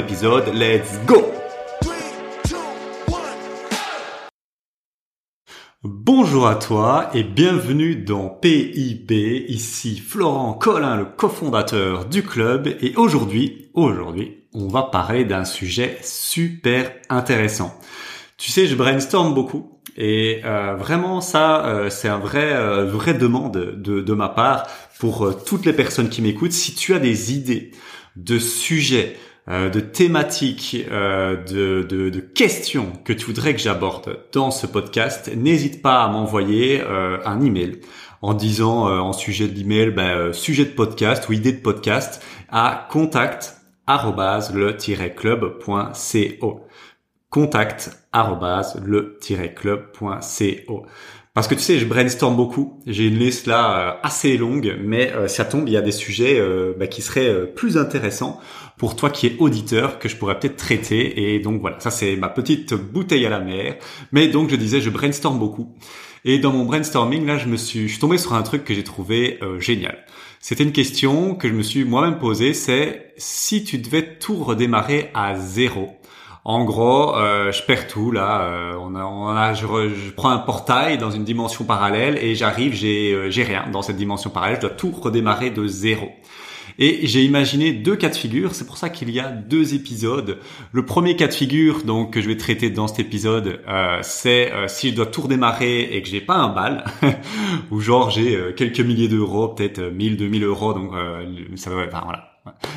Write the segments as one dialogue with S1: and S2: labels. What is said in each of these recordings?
S1: l'épisode. Let's go Bonjour à toi et bienvenue dans PIB. Ici Florent Collin, le cofondateur du club. Et aujourd'hui, aujourd'hui, on va parler d'un sujet super intéressant. Tu sais, je brainstorm beaucoup et euh, vraiment ça, euh, c'est un vrai, euh, vraie demande de, ma part pour toutes les personnes qui m'écoutent. Si tu as des idées de sujets, de thématiques, euh, de, de, de, questions que tu voudrais que j'aborde dans ce podcast, n'hésite pas à m'envoyer euh, un email en disant en sujet de l'email, ben, sujet de podcast ou idée de podcast à contact le-club.co contact le-club.co parce que tu sais, je brainstorm beaucoup. J'ai une liste là assez longue, mais ça tombe, il y a des sujets bah, qui seraient plus intéressants pour toi qui es auditeur que je pourrais peut-être traiter. Et donc voilà, ça c'est ma petite bouteille à la mer. Mais donc je disais, je brainstorm beaucoup. Et dans mon brainstorming, là, je me suis, je suis tombé sur un truc que j'ai trouvé euh, génial. C'était une question que je me suis moi-même posée, c'est si tu devais tout redémarrer à zéro. En gros, euh, je perds tout là. Euh, on a, on a je, je, prends un portail dans une dimension parallèle et j'arrive, j'ai, euh, j'ai rien dans cette dimension parallèle. Je dois tout redémarrer de zéro. Et j'ai imaginé deux cas de figure, c'est pour ça qu'il y a deux épisodes. Le premier cas de figure donc que je vais traiter dans cet épisode, euh, c'est euh, si je dois tout redémarrer et que j'ai pas un bal, ou genre j'ai quelques milliers d'euros, peut-être 1000, 2000 euros, donc ça va, enfin, voilà.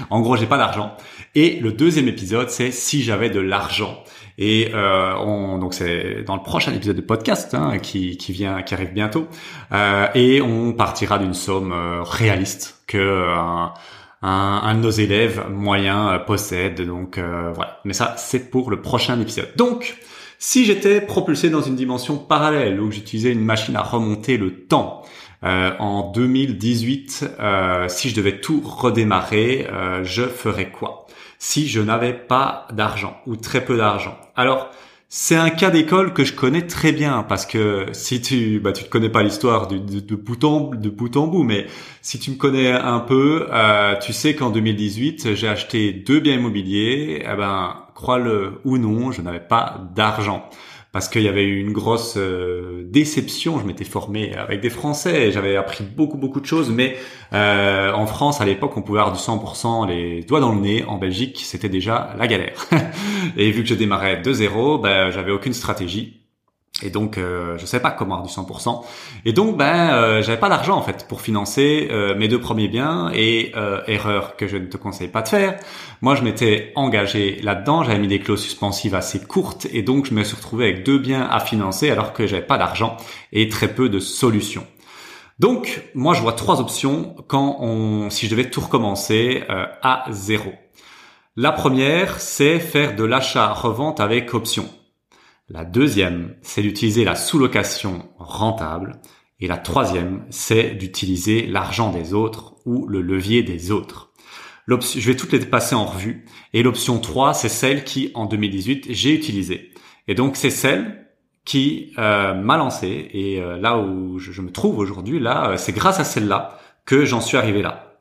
S1: En gros, j'ai pas d'argent. Et le deuxième épisode, c'est si j'avais de l'argent. Et euh, on, donc c'est dans le prochain épisode de podcast hein, qui, qui vient, qui arrive bientôt. Euh, et on partira d'une somme euh, réaliste que euh, un, un, de nos élèves moyens possède. Donc voilà. Mais ça, c'est pour le prochain épisode. Donc si j'étais propulsé dans une dimension parallèle où j'utilisais une machine à remonter le temps, euh, en 2018, euh, si je devais tout redémarrer, euh, je ferais quoi Si je n'avais pas d'argent ou très peu d'argent? Alors, c'est un cas d'école que je connais très bien parce que si tu bah tu ne connais pas l'histoire de, de, de, bout en, bout mais si tu me connais un peu euh, tu sais qu'en 2018 j'ai acheté deux biens immobiliers eh ben crois-le ou non je n'avais pas d'argent parce qu'il y avait eu une grosse euh, déception. Je m'étais formé avec des Français, j'avais appris beaucoup beaucoup de choses, mais euh, en France à l'époque on pouvait avoir du 100% les doigts dans le nez. En Belgique c'était déjà la galère. et vu que je démarrais de zéro, ben, j'avais aucune stratégie. Et donc, euh, je sais pas comment avoir du 100%. Et donc, ben, euh, j'avais pas d'argent en fait pour financer euh, mes deux premiers biens. Et euh, erreur que je ne te conseille pas de faire. Moi, je m'étais engagé là-dedans. J'avais mis des clauses suspensives assez courtes, et donc je me suis retrouvé avec deux biens à financer alors que j'avais pas d'argent et très peu de solutions. Donc, moi, je vois trois options quand on, si je devais tout recommencer à zéro. La première, c'est faire de l'achat-revente avec option. La deuxième, c'est d'utiliser la sous-location rentable. Et la troisième, c'est d'utiliser l'argent des autres ou le levier des autres. Je vais toutes les passer en revue. Et l'option 3, c'est celle qui, en 2018, j'ai utilisée. Et donc, c'est celle qui euh, m'a lancé. Et euh, là où je, me trouve aujourd'hui, là, euh, c'est grâce à celle-là que j'en suis arrivé là.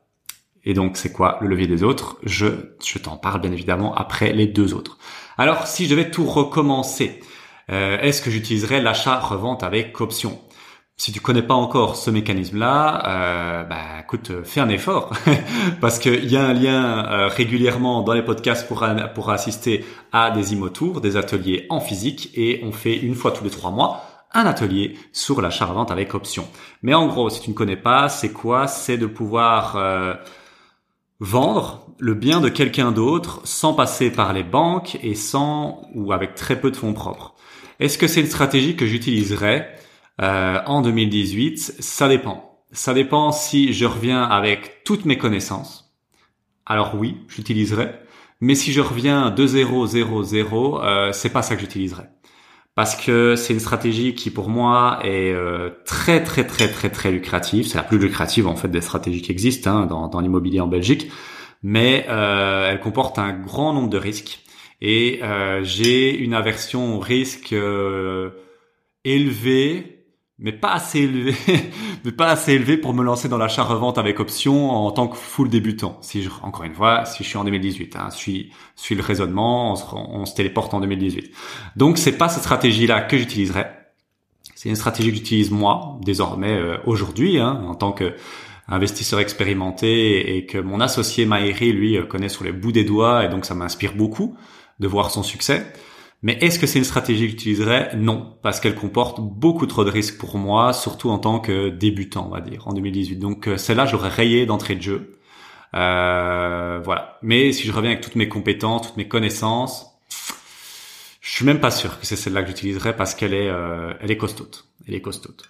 S1: Et donc, c'est quoi le levier des autres? Je, je t'en parle bien évidemment après les deux autres. Alors, si je devais tout recommencer, euh, est-ce que j'utiliserai l'achat-revente avec option? Si tu connais pas encore ce mécanisme-là, euh, bah écoute, fais un effort parce qu'il y a un lien euh, régulièrement dans les podcasts pour assister à des immotours, des ateliers en physique et on fait une fois tous les trois mois un atelier sur l'achat-revente avec option. Mais en gros, si tu ne connais pas, c'est quoi? C'est de pouvoir euh, vendre le bien de quelqu'un d'autre sans passer par les banques et sans ou avec très peu de fonds propres. Est-ce que c'est une stratégie que j'utiliserai euh, en 2018 Ça dépend. Ça dépend si je reviens avec toutes mes connaissances. Alors oui, j'utiliserai. Mais si je reviens 2-0, 0, euh, c'est pas ça que j'utiliserai. Parce que c'est une stratégie qui pour moi est euh, très très très très très lucrative. C'est la plus lucrative en fait des stratégies qui existent hein, dans, dans l'immobilier en Belgique. Mais euh, elle comporte un grand nombre de risques. Et euh, j'ai une aversion au risque euh, élevé mais pas assez élevé, mais pas assez élevé pour me lancer dans l'achat-revente avec option en tant que full débutant. Si je, encore une fois, si je suis en 2018, hein, suis, suis le raisonnement, on se, téléporte en 2018. Donc c'est pas cette stratégie-là que j'utiliserai. C'est une stratégie que j'utilise moi désormais euh, aujourd'hui hein, en tant que investisseur expérimenté et que mon associé Maïri lui euh, connaît sur les bouts des doigts et donc ça m'inspire beaucoup de voir son succès. Mais est-ce que c'est une stratégie que j'utiliserais? Non, parce qu'elle comporte beaucoup trop de risques pour moi, surtout en tant que débutant, on va dire, en 2018. Donc euh, celle-là, j'aurais rayé d'entrée de jeu. Euh, voilà. Mais si je reviens avec toutes mes compétences, toutes mes connaissances, je suis même pas sûr que c'est celle-là que j'utiliserais parce qu'elle est, euh, elle est costaude. Elle est costaude.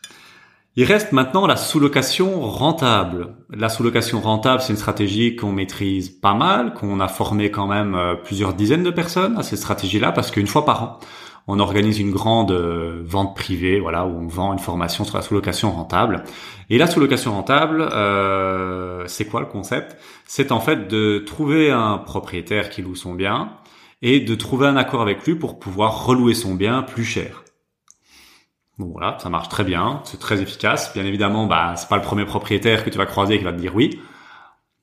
S1: Il reste maintenant la sous-location rentable. La sous-location rentable, c'est une stratégie qu'on maîtrise pas mal, qu'on a formé quand même euh, plusieurs dizaines de personnes à cette stratégie-là, parce qu'une fois par an, on organise une grande euh, vente privée, voilà, où on vend une formation sur la sous-location rentable. Et la sous-location rentable, euh, c'est quoi le concept? C'est en fait de trouver un propriétaire qui loue son bien et de trouver un accord avec lui pour pouvoir relouer son bien plus cher. Bon voilà, ça marche très bien, c'est très efficace. Bien évidemment, bah c'est pas le premier propriétaire que tu vas croiser qui va te dire oui.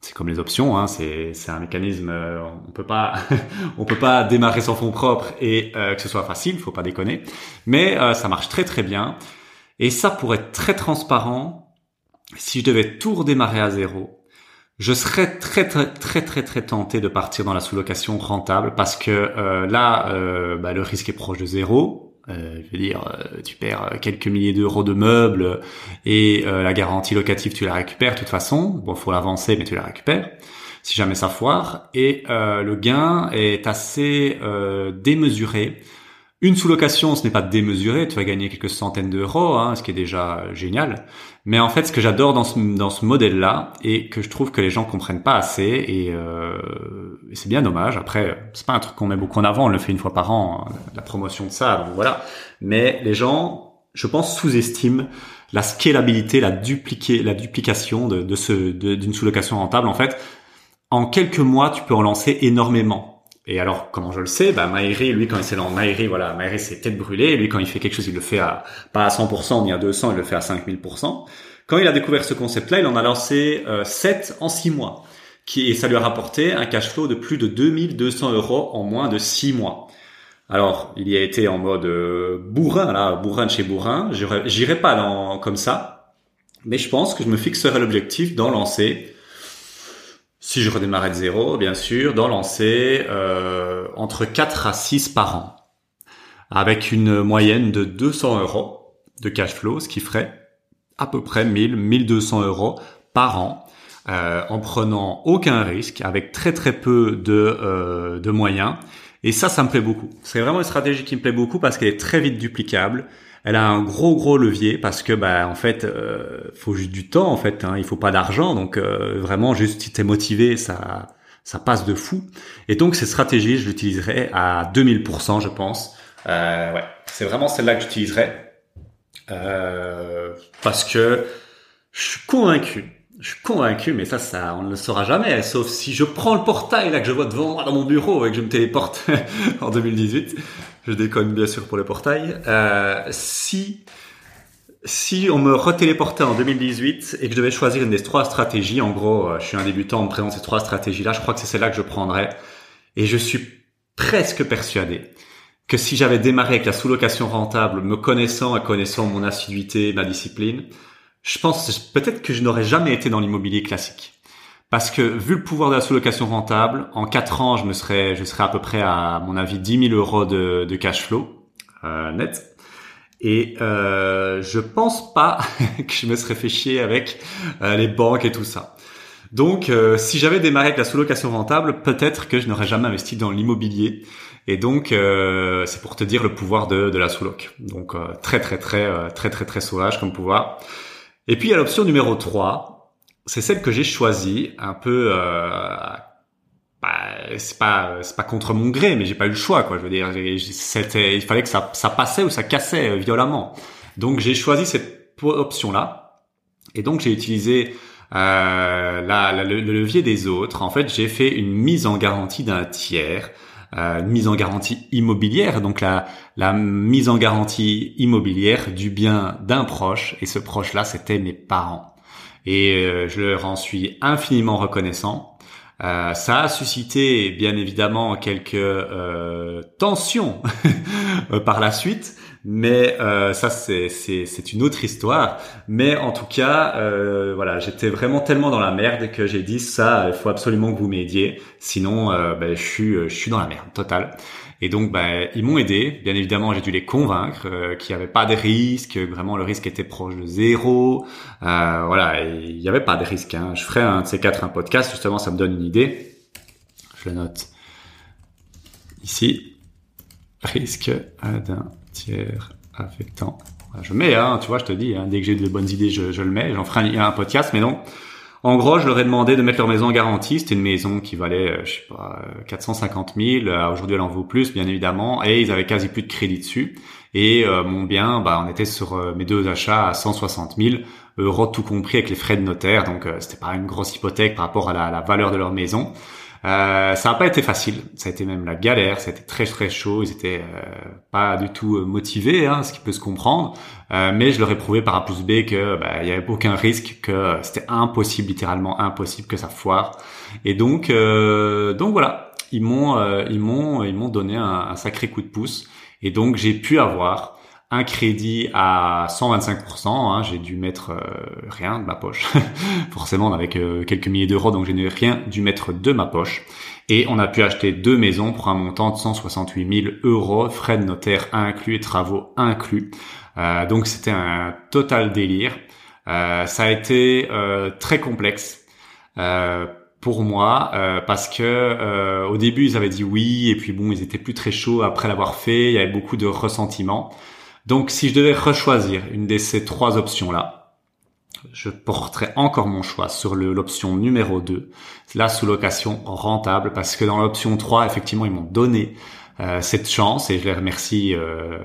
S1: C'est comme les options, hein, c'est c'est un mécanisme. Euh, on peut pas on peut pas démarrer sans fonds propres et euh, que ce soit facile, faut pas déconner. Mais euh, ça marche très très bien. Et ça pour être très transparent, si je devais tout redémarrer à zéro, je serais très très très très très tenté de partir dans la sous-location rentable parce que là, bah, le risque est proche de zéro euh, je veux dire, euh, tu perds quelques milliers d'euros de meubles et euh, la garantie locative, tu la récupères de toute façon. Bon, faut l'avancer, mais tu la récupères si jamais ça foire. Et le gain est assez démesuré une sous-location, ce n'est pas démesuré, tu vas gagner quelques centaines d'euros, hein, ce qui est déjà génial. Mais en fait, ce que j'adore dans ce, dans ce modèle-là, et que je trouve que les gens comprennent pas assez, et, euh, c'est bien dommage. Après, c'est pas un truc qu'on met beaucoup en avant, on le fait une fois par an, hein, la promotion de ça, voilà. Mais les gens, je pense, sous-estiment la scalabilité, la, dupliquer, la duplication de ce, d'une sous-location rentable. En fait, en quelques mois, tu peux en lancer énormément. Et alors, comment je le sais? Bah, Maïri, lui, quand il s'est dans Maïri, voilà, Maïri, c'est tête brûlée. Lui, quand il fait quelque chose, il le fait à pas à 100% ni à 200, il le fait à 5000%. Quand il a découvert ce concept-là, il en a lancé euh, 7 en 6 mois. Qui, et ça lui a rapporté un cash flow de plus de 2200 euros en moins de 6 mois. Alors, il y a été en mode euh, bourrin, là, bourrin de chez bourrin. J'irai pas dans, comme ça. Mais je pense que je me fixerai l'objectif d'en lancer si je redémarrais de zéro, bien sûr, d'en lancer euh, entre 4 à 6 par an, avec une moyenne de 200 euros de cash flow, ce qui ferait à peu près 1000, 1200 euros par an, euh, en prenant aucun risque, avec très très peu de, euh, de moyens. Et ça, ça me plaît beaucoup. C'est vraiment une stratégie qui me plaît beaucoup parce qu'elle est très vite duplicable elle a un gros gros levier parce que bah en fait euh, faut juste du temps en fait hein, il faut pas d'argent. Donc euh, vraiment juste si t'es motivé ça ça passe de fou. Et donc cette stratégie je l'utiliserai à 2000% je pense. Euh, ouais. C'est vraiment celle-là que j'utiliserai. Euh, parce que je suis convaincu je suis convaincu, mais ça, ça, on ne le saura jamais, sauf si je prends le portail là que je vois devant moi dans mon bureau et que je me téléporte en 2018 je déconne bien sûr pour le portail. Euh, si si on me retéléportait en 2018 et que je devais choisir une des trois stratégies, en gros, euh, je suis un débutant, on me présente ces trois stratégies-là, je crois que c'est celle-là que je prendrais. Et je suis presque persuadé que si j'avais démarré avec la sous-location rentable, me connaissant et connaissant mon assiduité, ma discipline, je pense peut-être que je n'aurais jamais été dans l'immobilier classique. Parce que vu le pouvoir de la sous-location rentable, en 4 ans, je me serais, je serais à peu près à, mon avis, 10 000 euros de, de cash flow euh, net. Et euh, je pense pas que je me serais fait chier avec euh, les banques et tout ça. Donc, euh, si j'avais démarré avec la sous-location rentable, peut-être que je n'aurais jamais investi dans l'immobilier. Et donc, euh, c'est pour te dire le pouvoir de, de la sous-loc. Donc, très, très, très, très, très, très sauvage comme pouvoir. Et puis, il y a l'option numéro 3, c'est celle que j'ai choisie un peu euh, bah, c'est pas c'est pas contre mon gré, mais j'ai pas eu le choix quoi. Je veux dire, c'était il fallait que ça ça passait ou ça cassait violemment. Donc j'ai choisi cette option là, et donc j'ai utilisé euh, la, le, levier des autres. En fait, j'ai fait une mise en garantie d'un tiers. Euh, mise en garantie immobilière, donc la, la mise en garantie immobilière du bien d'un proche, et ce proche-là, c'était mes parents. Et euh, je leur en suis infiniment reconnaissant. Euh, ça a suscité bien évidemment quelques euh, tensions par la suite, mais euh, ça c'est c'est une autre histoire. Mais en tout cas, euh, voilà, j'étais vraiment tellement dans la merde que j'ai dit ça, il faut absolument que vous m'aidiez, sinon euh, ben, je suis je suis dans la merde totale. Et donc, ben, ils m'ont aidé. Bien évidemment, j'ai dû les convaincre euh, qu'il n'y avait pas de risque, vraiment le risque était proche de zéro. Euh, voilà, il n'y avait pas de risque. Hein. Je ferai un de ces quatre un podcast, justement, ça me donne une idée. Je le note ici. Risque d'un tiers affectant. Je mets, hein, tu vois, je te dis, hein, dès que j'ai de bonnes idées, je, je le mets. J'en ferai un, un, podcast, mais non. En gros, je leur ai demandé de mettre leur maison en garantie. C'était une maison qui valait, euh, je sais pas, 450 000. Euh, aujourd'hui, elle en vaut plus, bien évidemment. Et ils avaient quasi plus de crédit dessus. Et euh, mon bien, bah, on était sur mes deux achats à 160 000 euros, tout compris avec les frais de notaire. Donc, c'était pas une grosse hypothèque par rapport à la valeur de leur maison. Euh, ça n'a pas été facile, ça a été même la galère, ça a été très très chaud, ils étaient euh, pas du tout euh, motivés, hein, ce qui peut se comprendre, euh, mais je leur ai prouvé par A plus B que bah, il y avait aucun risque, que c'était impossible, littéralement impossible que ça foire, et donc donc voilà, ils m'ont ils m'ont ils m'ont donné un, sacré coup de pouce, et donc j'ai pu avoir un crédit à 125%. Hein, j'ai dû mettre euh, rien de ma poche. Forcément, avec euh, quelques milliers d'euros, donc j'ai rien dû mettre de ma poche. Et on a pu acheter deux maisons pour un montant de 168 000 euros, frais de notaire inclus et travaux inclus. Euh, donc c'était un total délire. ça a été très complexe pour moi parce que au début ils avaient dit oui et puis bon ils étaient plus très chauds après l'avoir fait. Il y avait beaucoup de ressentiment. Donc si je devais rechoisir une de ces trois options-là, je porterais encore mon choix sur l'option numéro 2, la sous-location rentable, parce que dans l'option 3, effectivement, ils m'ont donné euh, cette chance et je les remercie euh,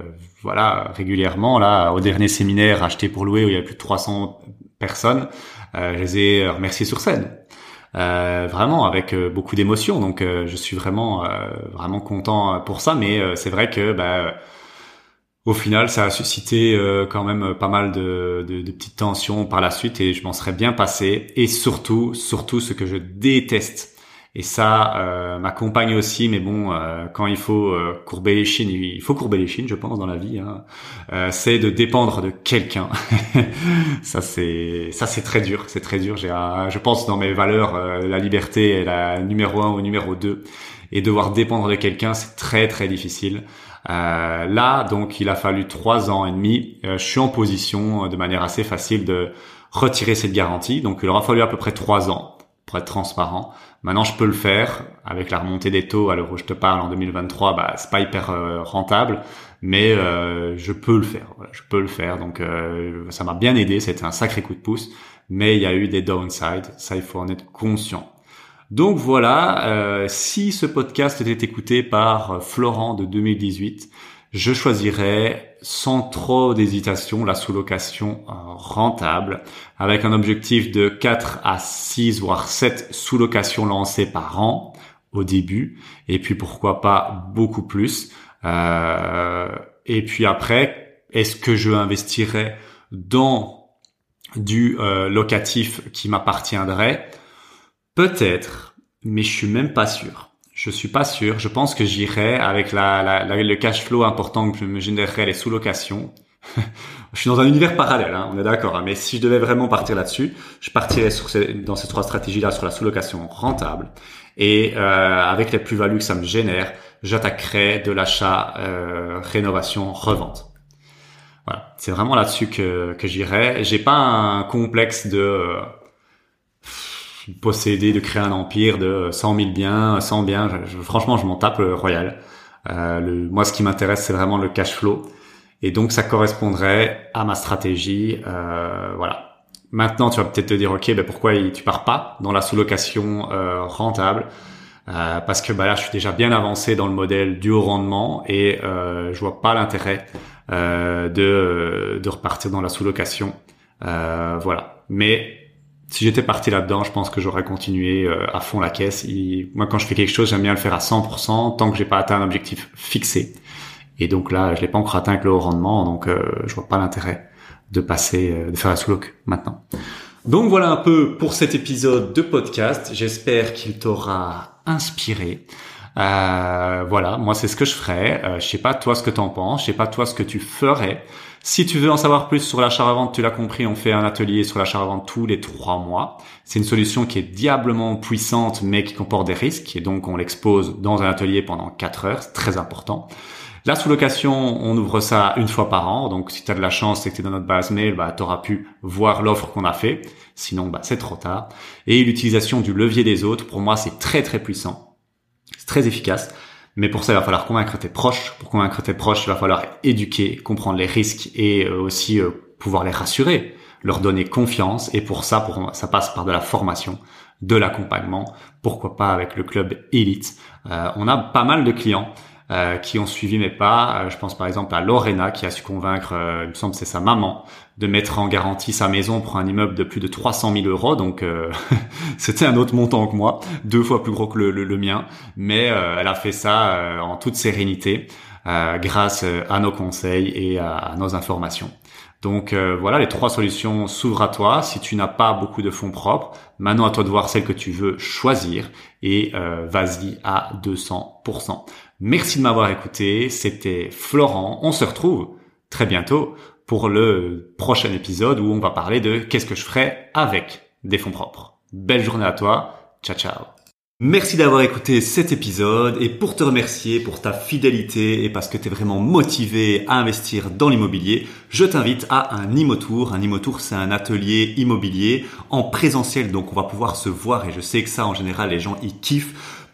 S1: voilà régulièrement. Là, au dernier séminaire acheté pour louer où il y avait plus de 300 personnes, euh, je les ai remerciés sur scène. vraiment avec beaucoup d'émotion donc je suis vraiment vraiment content pour ça mais c'est vrai que bah, au final, ça a suscité euh, quand même pas mal de, petites tensions par la suite et je m'en serais bien passé. Et surtout, surtout ce que je déteste. Et ça euh, m'accompagne aussi, mais bon, euh, quand il faut euh, courber les chines, il faut courber les chines, je pense, dans la vie. Hein, c'est de dépendre de quelqu'un. ça c'est, ça c'est très dur, c'est très dur. J'ai, je pense dans mes valeurs, la liberté est la numéro un ou numéro deux, et devoir dépendre de quelqu'un, c'est très très difficile. Euh, là, donc, il a fallu trois ans et demi. Euh, je suis en position, euh, de manière assez facile, de retirer cette garantie. Donc, il aura fallu à peu près trois ans pour être transparent. Maintenant, je peux le faire avec la remontée des taux à où je te parle en 2023. Bah, c'est pas hyper rentable, mais je peux le faire. je peux le faire. Donc, ça m'a bien aidé. C'était un sacré coup de pouce, mais il y a eu des downsides. Ça, il faut en être conscient. Donc voilà, euh, si ce podcast était écouté par Florent de 2018, je choisirais sans trop d'hésitation la sous-location euh, rentable avec un objectif de 4 à 6 voire 7 sous-locations lancées par an au début et puis pourquoi pas beaucoup plus. Euh, et puis après, est-ce que je investirais dans du locatif qui m'appartiendrait? Peut-être, mais je suis même pas sûr. Je suis pas sûr. Je pense que j'irai avec la, le cash flow important que je me générerais les sous-locations. je suis dans un univers parallèle, hein, on est d'accord. Hein, mais si je devais vraiment partir là-dessus, je partirais sur dans ces trois stratégies-là sur la sous-location rentable. Et euh, avec les plus-values que ça me génère, j'attaquerai de l'achat, euh, rénovation, revente. Voilà, c'est vraiment là-dessus que, que j'irai. J'ai pas un complexe de euh, posséder, de créer un empire de 100 000 biens, 100 biens. franchement, je m'en tape royal. Euh, le, moi, ce qui m'intéresse, c'est vraiment le cash flow. Et donc, ça correspondrait à ma stratégie. Euh, voilà. Maintenant, tu vas peut-être te dire, ok, ben pourquoi tu pars pas dans la sous-location euh, rentable? Parce que bah là, je suis déjà bien avancé dans le modèle du haut rendement et je vois pas l'intérêt de, de repartir dans la sous-location. Voilà. Mais si j'étais parti là-dedans, je pense que j'aurais continué euh, à fond la caisse. moi, quand je fais quelque chose, j'aime bien le faire à 100% tant que j'ai pas atteint un objectif fixé. Et donc là, je l'ai pas encore atteint avec le haut rendement, donc euh, je vois pas l'intérêt de passer, euh, de faire la sous-loc maintenant. Donc voilà un peu pour cet épisode de podcast. J'espère qu'il t'aura inspiré. Euh, voilà, moi c'est ce que je ferais. Euh, je sais pas toi ce que t'en penses, je sais pas toi ce que tu ferais. Si tu veux en savoir plus sur l'achat-revente, tu l'as compris, on fait un atelier sur l'achat-revente tous les trois mois. C'est une solution qui est diablement puissante mais qui comporte des risques et donc on l'expose dans un atelier pendant quatre heures, c'est très important. La sous-location, on ouvre ça une fois par an. Donc, si tu as de la chance et que tu es dans notre base mail, bah, tu auras pu voir l'offre qu'on a fait. Sinon, bah, c'est trop tard. Et l'utilisation du levier des autres, pour moi, c'est très, très puissant. Très efficace. Mais pour ça, il va falloir convaincre tes proches. Pour convaincre tes proches, il va falloir éduquer, comprendre les risques et euh, aussi euh, pouvoir les rassurer, leur donner confiance. Et pour ça, ça passe par de la formation, de l'accompagnement. Pourquoi pas avec le club Elite. Euh, on a pas mal de clients euh, qui ont suivi mes pas. Euh, je pense par exemple à Lorena qui a su convaincre, euh, il me semble c'est sa maman, de mettre en garantie sa maison pour un immeuble de plus de 300 000 euros. Donc c'était un autre montant que moi, deux fois plus gros que le, le, mien. Mais elle a fait ça en toute sérénité grâce à nos conseils et à, nos informations. Donc voilà, les trois solutions s'ouvrent à toi. Si tu n'as pas beaucoup de fonds propres, maintenant à toi de voir celle que tu veux choisir et vas-y à 200%. Merci de m'avoir écouté. C'était Florent. On se retrouve très bientôt pour le prochain épisode où on va parler de qu'est-ce que je ferais avec des fonds propres. Belle journée à toi. Ciao, ciao. Merci d'avoir écouté cet épisode et pour te remercier pour ta fidélité et parce que tu es vraiment motivé à investir dans l'immobilier, je t'invite à un Imotour. Un Imotour, c'est un atelier immobilier en présentiel, donc on va pouvoir se voir et je sais que ça, en général, les gens y kiffent